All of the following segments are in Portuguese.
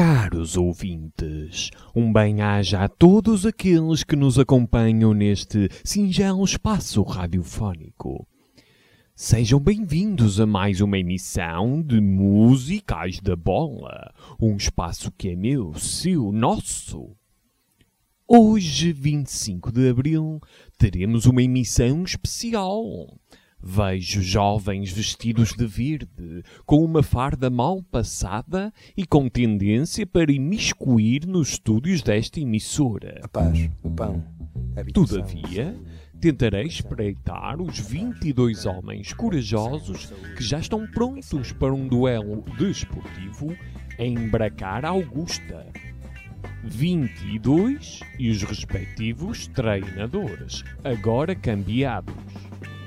Caros ouvintes, um bem-aja a todos aqueles que nos acompanham neste singelo espaço radiofónico. Sejam bem-vindos a mais uma emissão de Musicais da Bola, um espaço que é meu, seu, nosso. Hoje, 25 de abril, teremos uma emissão especial. Vejo jovens vestidos de verde, com uma farda mal passada e com tendência para imiscuir nos estúdios desta emissora. A paz, o pão, a habitação. Todavia, tentarei espreitar os 22 homens corajosos que já estão prontos para um duelo desportivo em Bracar Augusta. 22 e os respectivos treinadores, agora cambiados.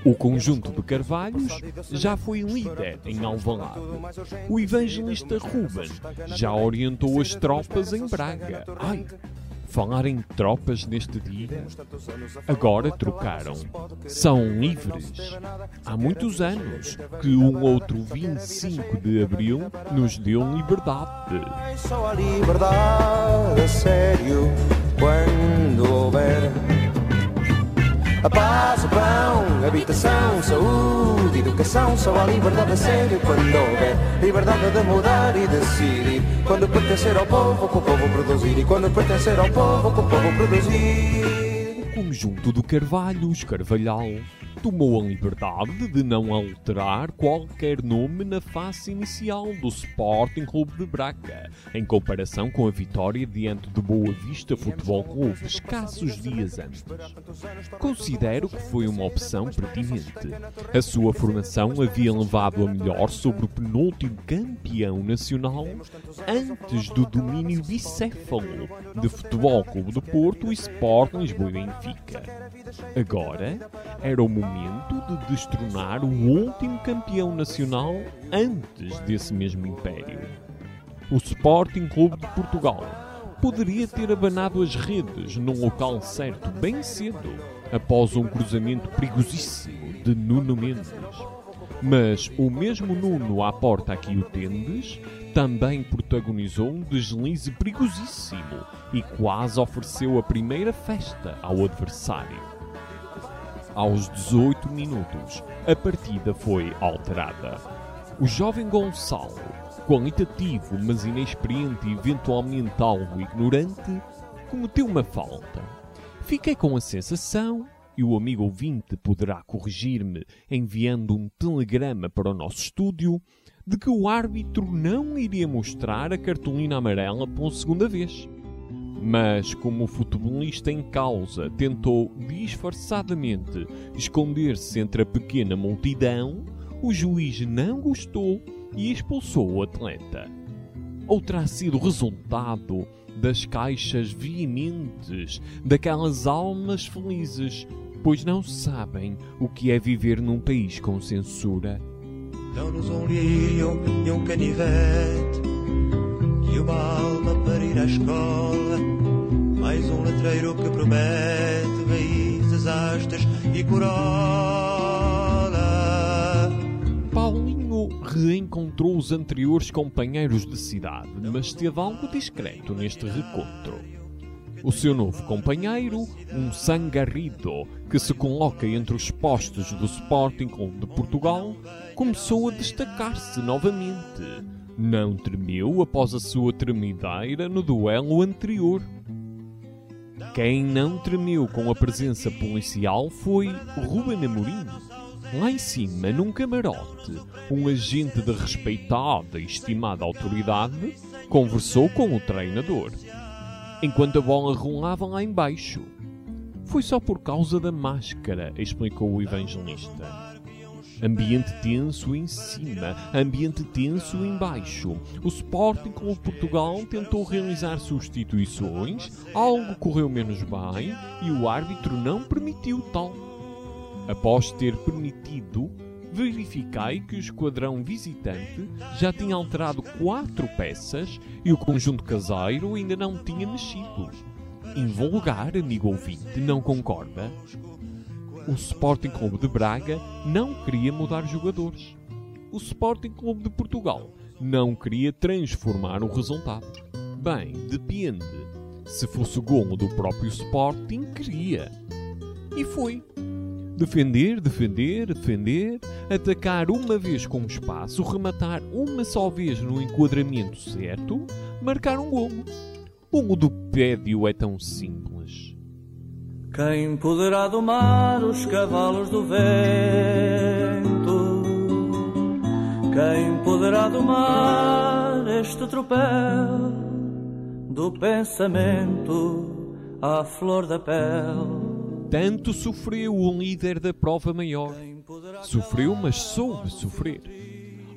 O conjunto de Carvalhos já foi líder em Alvalade. O evangelista Ruben já orientou as tropas em Braga. Ai, falar em tropas neste dia. Agora trocaram. São livres. Há muitos anos que um outro 25 de abril nos deu liberdade. Só a liberdade a sério quando houver a paz, o pão, habitação, saúde, educação. Só a liberdade a sério quando houver liberdade de mudar e decidir. Quando pertencer ao povo, que o povo produzir. E quando pertencer ao povo, que o povo produzir. O conjunto do Carvalhos Carvalhal tomou a liberdade de não alterar qualquer nome na face inicial do Sporting Clube de Braga, em comparação com a vitória diante do Boa Vista Futebol Clube escassos dias antes. Considero que foi uma opção pertinente. A sua formação havia levado a melhor sobre o penúltimo campeão nacional antes do domínio bicéfalo de Futebol Clube de Porto e Sport Lisboa e Benfica. Agora era o momento de destronar o último campeão nacional antes desse mesmo império. O Sporting Clube de Portugal poderia ter abanado as redes num local certo bem cedo, após um cruzamento perigosíssimo de Nuno Mendes. Mas o mesmo Nuno à porta aqui o tendes também protagonizou um deslize perigosíssimo e quase ofereceu a primeira festa ao adversário. Aos 18 minutos, a partida foi alterada. O jovem Gonçalo, qualitativo mas inexperiente e eventualmente algo ignorante, cometeu uma falta. Fiquei com a sensação, e o amigo ouvinte poderá corrigir-me enviando um telegrama para o nosso estúdio, de que o árbitro não iria mostrar a cartolina amarela pela segunda vez. Mas, como o futebolista em causa tentou disfarçadamente esconder-se entre a pequena multidão, o juiz não gostou e expulsou o atleta. Ou terá sido resultado das caixas veementes daquelas almas felizes, pois não sabem o que é viver num país com censura. Dão-nos um lírio e um canivete E uma alma para ir à escola Letreiro que promete Raízes, hastas e corola Paulinho reencontrou os anteriores companheiros de cidade, mas esteve algo discreto neste recontro. O seu novo companheiro, um sangarrido que se coloca entre os postos do Sporting Clube de Portugal, começou a destacar-se novamente. Não tremeu após a sua tremideira no duelo anterior. Quem não tremeu com a presença policial foi Ruben Amorim. Lá em cima, num camarote, um agente de respeitada e estimada autoridade conversou com o treinador, enquanto a bola rolava lá embaixo. Foi só por causa da máscara, explicou o evangelista. Ambiente tenso em cima, ambiente tenso em baixo. O Sporting Clube Portugal tentou realizar substituições, algo correu menos bem e o árbitro não permitiu tal. Após ter permitido, verifiquei que o esquadrão visitante já tinha alterado quatro peças e o conjunto caseiro ainda não tinha mexido. Invulgar, amigo ouvinte, não concorda? O Sporting Clube de Braga não queria mudar jogadores. O Sporting Clube de Portugal não queria transformar o resultado. Bem, depende. Se fosse golo do próprio Sporting, queria. E foi. Defender, defender, defender, atacar uma vez com espaço, rematar uma só vez no enquadramento certo, marcar um golo. O ludopédio é tão simples. Quem poderá domar os cavalos do vento? Quem poderá domar este tropel do pensamento à flor da pele? Tanto sofreu o líder da prova maior. Sofreu, mas soube sofrer.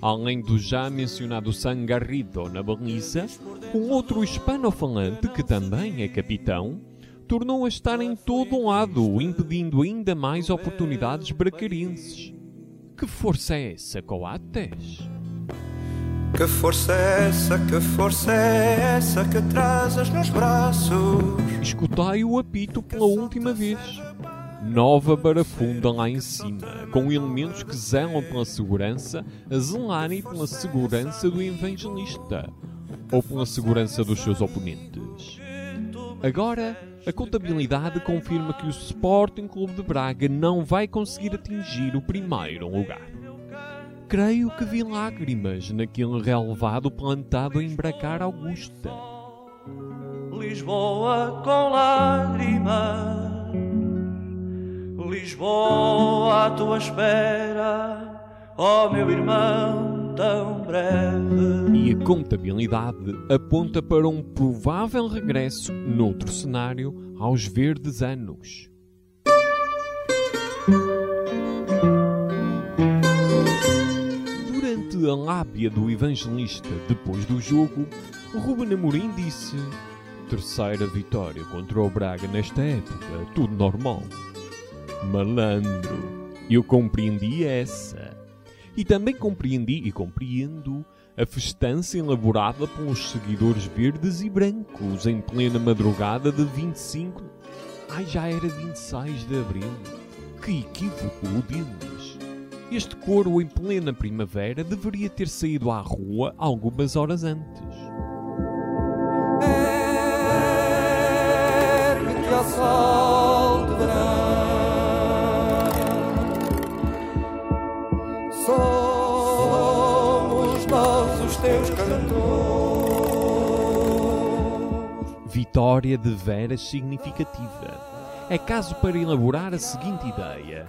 Além do já mencionado Sangarrido na baliza, um outro hispano-falante, que também é capitão, tornou a estar em todo um lado, impedindo ainda mais oportunidades bracarenses. Que força é essa, Coates? Que força é essa, que força é essa que trazes nos braços? Escutai o apito pela última vez. Nova barafunda lá em cima, com elementos que zelam pela segurança, a zelarem pela segurança do evangelista, ou pela segurança dos seus oponentes. Agora, a contabilidade confirma que o Sporting Clube de Braga não vai conseguir atingir o primeiro lugar. Creio que vi lágrimas naquele relevado plantado em Bracar Augusta. Lisboa com lágrimas, Lisboa à tua espera, ó meu irmão tão breve. E a contabilidade aponta para um provável regresso, noutro cenário, aos verdes anos. Durante a lábia do evangelista depois do jogo, Ruben Amorim disse: Terceira vitória contra o Braga nesta época, tudo normal. Malandro, eu compreendi essa. E também compreendi e compreendo a festança elaborada pelos seguidores verdes e brancos em plena madrugada de 25. Ai, já era 26 de abril. Que equívoco deles! Este coro em plena primavera deveria ter saído à rua algumas horas antes. Ergue-te teus cantores. Vitória de veras significativa. É caso para elaborar a seguinte ideia.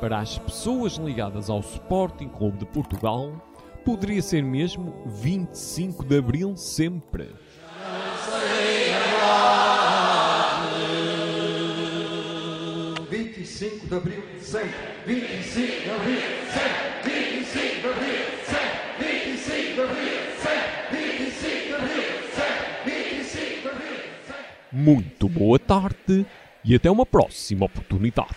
Para as pessoas ligadas ao Sporting Clube de Portugal, poderia ser mesmo 25 de Abril sempre. 25 de Abril, sempre. 25 de Abril, sempre. 25 de Abril, Muito boa tarde e até uma próxima oportunidade.